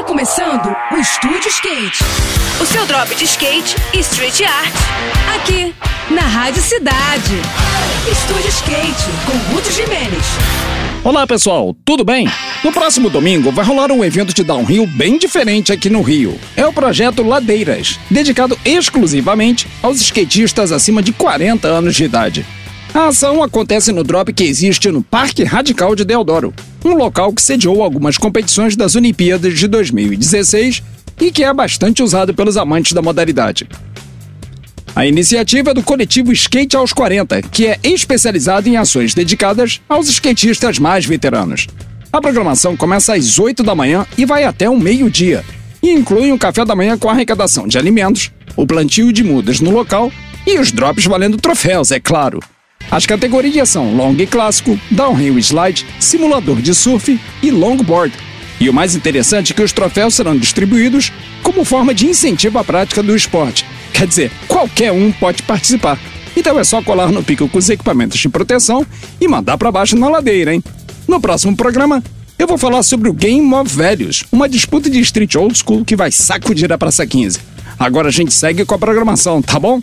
Está começando o Estúdio Skate. O seu drop de skate e street art. Aqui, na Rádio Cidade. Estúdio Skate, com Ruth Jimenez. Olá pessoal, tudo bem? No próximo domingo vai rolar um evento de downhill bem diferente aqui no Rio. É o projeto Ladeiras, dedicado exclusivamente aos skatistas acima de 40 anos de idade. A ação acontece no drop que existe no Parque Radical de Deodoro, um local que sediou algumas competições das Olimpíadas de 2016 e que é bastante usado pelos amantes da modalidade. A iniciativa é do coletivo Skate aos 40, que é especializado em ações dedicadas aos skatistas mais veteranos. A programação começa às 8 da manhã e vai até o meio-dia, e inclui um café da manhã com arrecadação de alimentos, o plantio de mudas no local e os drops valendo troféus, é claro. As categorias são long e clássico, downhill slide, simulador de surf e longboard. E o mais interessante é que os troféus serão distribuídos como forma de incentivo à prática do esporte. Quer dizer, qualquer um pode participar. Então é só colar no pico com os equipamentos de proteção e mandar para baixo na ladeira, hein? No próximo programa, eu vou falar sobre o Game of Velhos, uma disputa de street old school que vai sacudir a Praça 15. Agora a gente segue com a programação, tá bom?